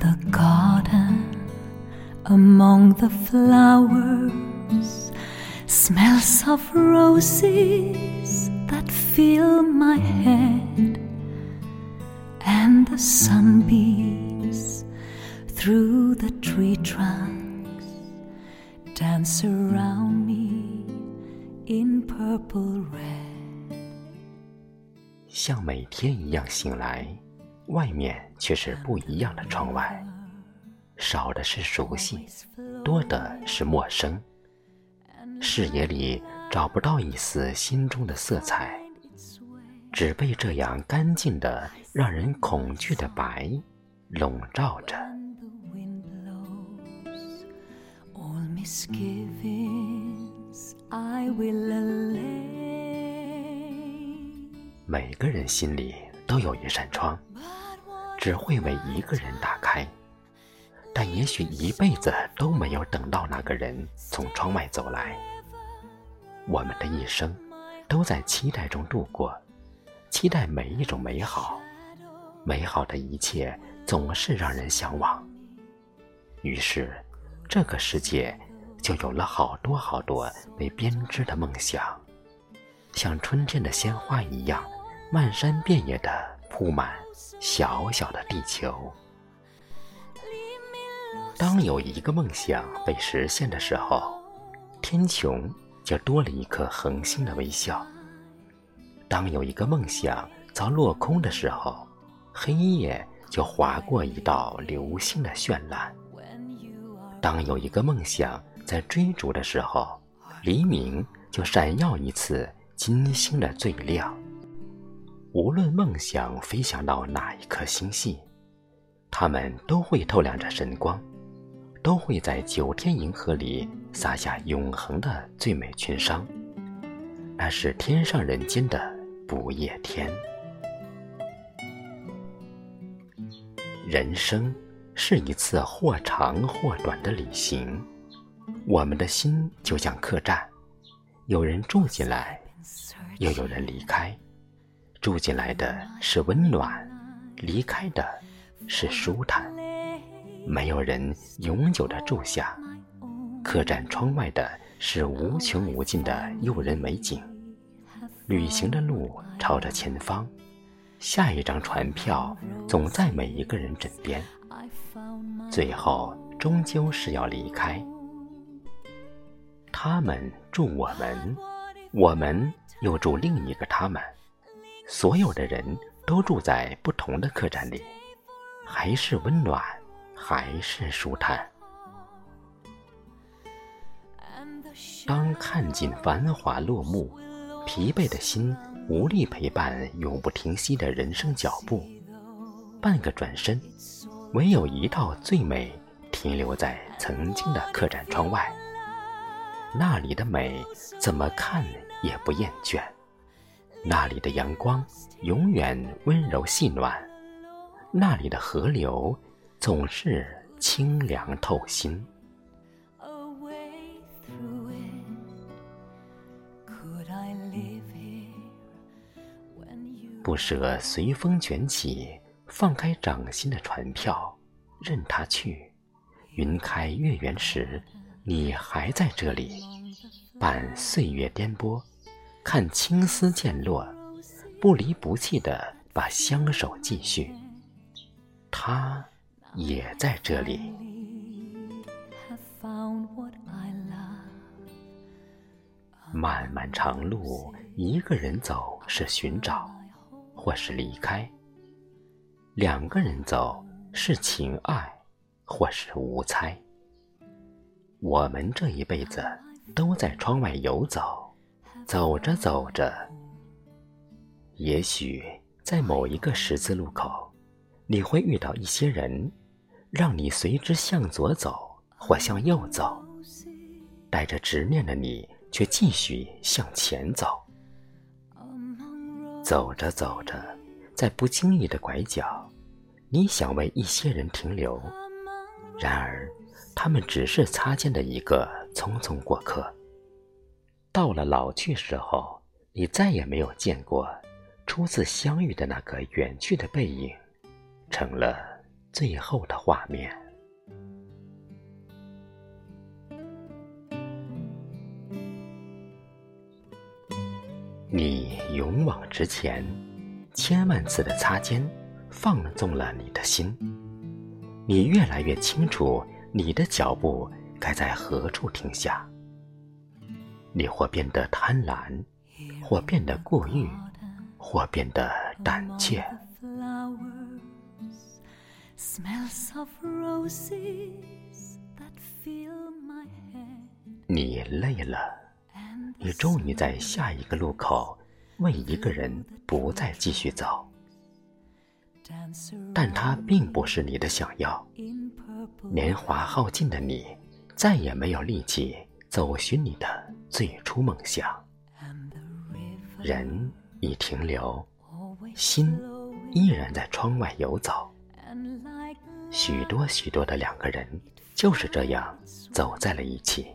the garden among the flowers, smells of roses that fill my head, and the sunbeams through the tree trunks dance around me in purple red. 像每天一样醒来， 外面却是不一样的窗外，少的是熟悉，多的是陌生。视野里找不到一丝心中的色彩，只被这样干净的、让人恐惧的白笼罩着。每个人心里都有一扇窗，只会为一个人打开，但也许一辈子都没有等到那个人从窗外走来。我们的一生都在期待中度过，期待每一种美好，美好的一切总是让人向往。于是，这个世界就有了好多好多被编织的梦想，像春天的鲜花一样，漫山遍野的铺满小小的地球。当有一个梦想被实现的时候，天穹就多了一颗恒星的微笑；当有一个梦想遭落空的时候，黑夜就划过一道流星的绚烂；当有一个梦想在追逐的时候，黎明就闪耀一次金星的最亮。无论梦想飞翔到哪一颗星系，它们都会透亮着神光，都会在九天银河里洒下永恒的最美群殇。那是天上人间的不夜天。人生是一次或长或短的旅行，我们的心就像客栈，有人住进来，又有人离开。住进来的是温暖，离开的是舒坦。没有人永久的住下。客栈窗外的是无穷无尽的诱人美景。旅行的路朝着前方，下一张船票总在每一个人枕边。最后终究是要离开。他们住我们，我们又住另一个他们。所有的人都住在不同的客栈里，还是温暖，还是舒坦。当看尽繁华落幕，疲惫的心无力陪伴永不停息的人生脚步，半个转身，唯有一道最美停留在曾经的客栈窗外。那里的美，怎么看也不厌倦。那里的阳光永远温柔细暖，那里的河流总是清凉透心。不舍随风卷起，放开掌心的船票，任它去。云开月圆时，你还在这里，伴岁月颠簸。看青丝渐落，不离不弃的把相守继续。他也在这里。漫漫长路，一个人走是寻找，或是离开；两个人走是情爱，或是无猜。我们这一辈子都在窗外游走。走着走着，也许在某一个十字路口，你会遇到一些人，让你随之向左走或向右走。带着执念的你，却继续向前走。走着走着，在不经意的拐角，你想为一些人停留，然而，他们只是擦肩的一个匆匆过客。到了老去时候，你再也没有见过初次相遇的那个远去的背影，成了最后的画面。你勇往直前，千万次的擦肩，放纵了你的心。你越来越清楚，你的脚步该在何处停下。你或变得贪婪，或变得过誉，或变得胆怯。你累了。你终于在下一个路口为一个人不再继续走，但他并不是你的想要。年华耗尽的你，再也没有力气走寻你的最初梦想。人已停留，心依然在窗外游走。许多许多的两个人就是这样走在了一起。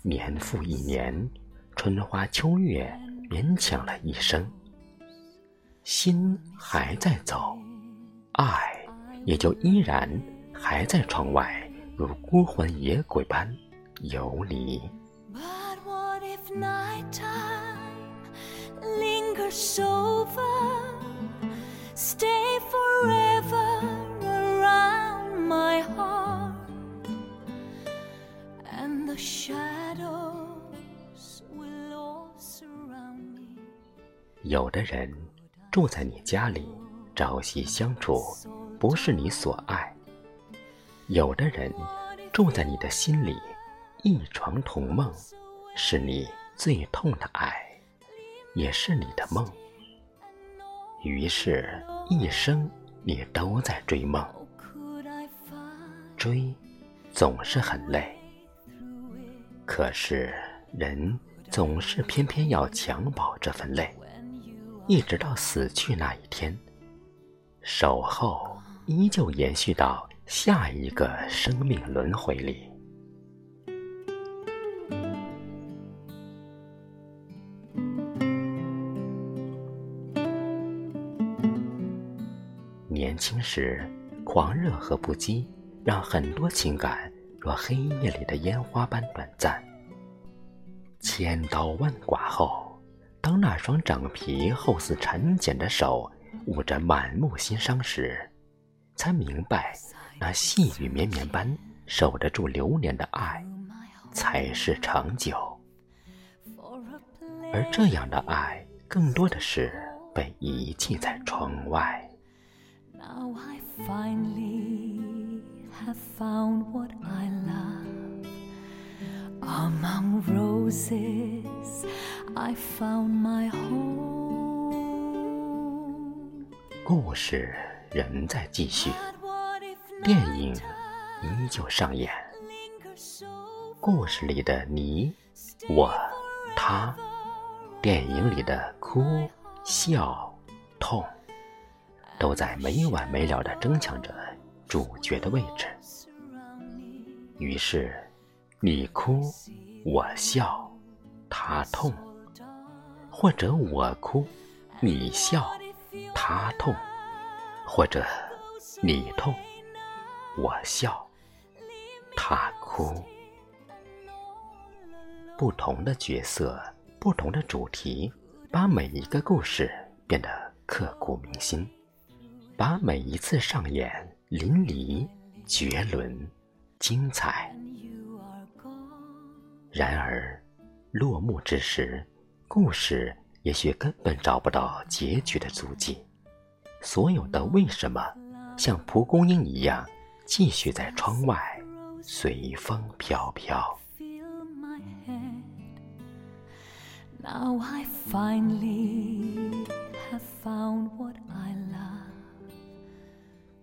年复一年，春花秋月，勉强了一生。心还在走，爱也就依然还在窗外，如孤魂野鬼般游离。有的人住在你家里，朝夕相处，不是你所爱；有的人住在你的心里，一床同梦，是你最痛的爱，也是你的梦。于是，一生你都在追梦，追总是很累，可是人总是偏偏要强保这份累。一直到死去那一天，守候依旧延续到下一个生命轮回里。时，狂热和不羁，让很多情感若黑夜里的烟花般短暂。千刀万剐后。当那双长皮厚似蚕茧的手捂着满目心伤时，才明白，那细雨绵绵般守得住流年的爱，才是长久。而这样的爱，更多的是被遗弃在窗外。Among roses, I found my home. 故事仍在继续，电影依旧上演。故事里的你、我、他，电影里的哭、笑、痛，都在没完没了的争抢着主角的位置。于是。你哭，我笑，他痛；或者我哭，你笑，他痛；或者你痛，我笑，他哭。不同的角色，不同的主题，把每一个故事变得刻骨铭心，把每一次上演淋漓、绝伦、精彩。然而，落幕之时，故事也许根本找不到结局的足迹。所有的为什么，像蒲公英一样，继续在窗外随风飘飘。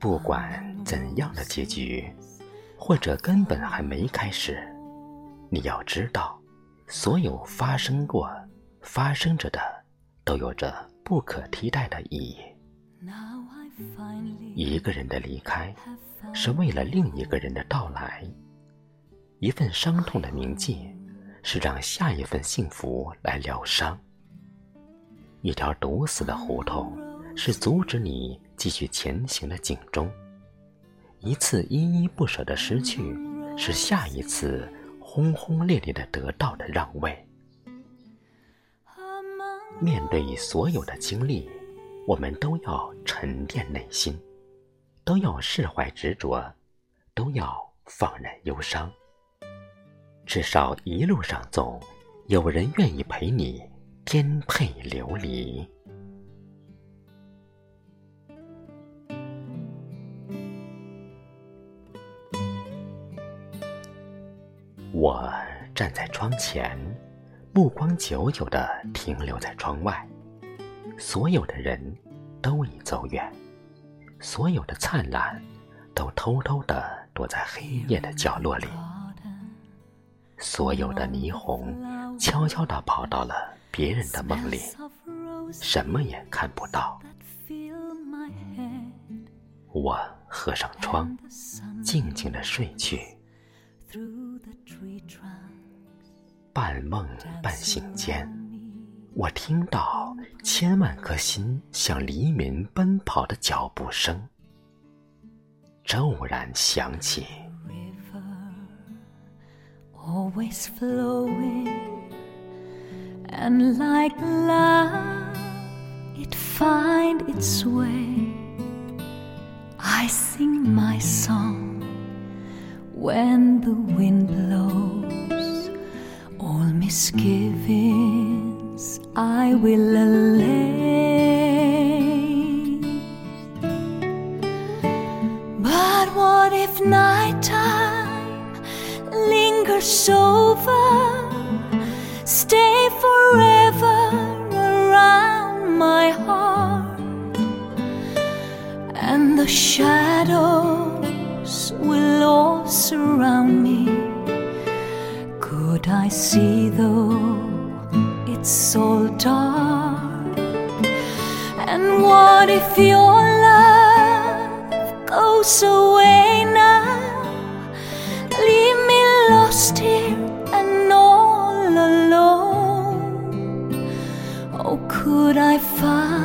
不管怎样的结局，或者根本还没开始。你要知道，所有发生过、发生着的，都有着不可替代的意义。一个人的离开，是为了另一个人的到来；一份伤痛的铭记，是让下一份幸福来疗伤；一条堵死的胡同，是阻止你继续前行的警钟。一次依依不舍的失去，是下一次轰轰烈烈的得到的让位。面对所有的经历，我们都要沉淀内心，都要释怀执着，都要放任忧伤。至少一路上总有人愿意陪你颠沛流离。我站在窗前，目光久久地停留在窗外。所有的人都已走远，所有的灿烂都偷偷地躲在黑夜的角落里，所有的霓虹悄悄地跑到了别人的梦里，什么也看不到。我合上窗，静静地睡去。半梦半醒间，我听到千万颗心向黎明奔跑的脚步声，骤然响起。when the wind blows. Misgivings I will allay. But what if nighttime lingers over? Stay forever around my heart, and the shadows will all surround I see though it's all dark? And what if your love goes away now? Leave me lost here and all alone. Oh, could I find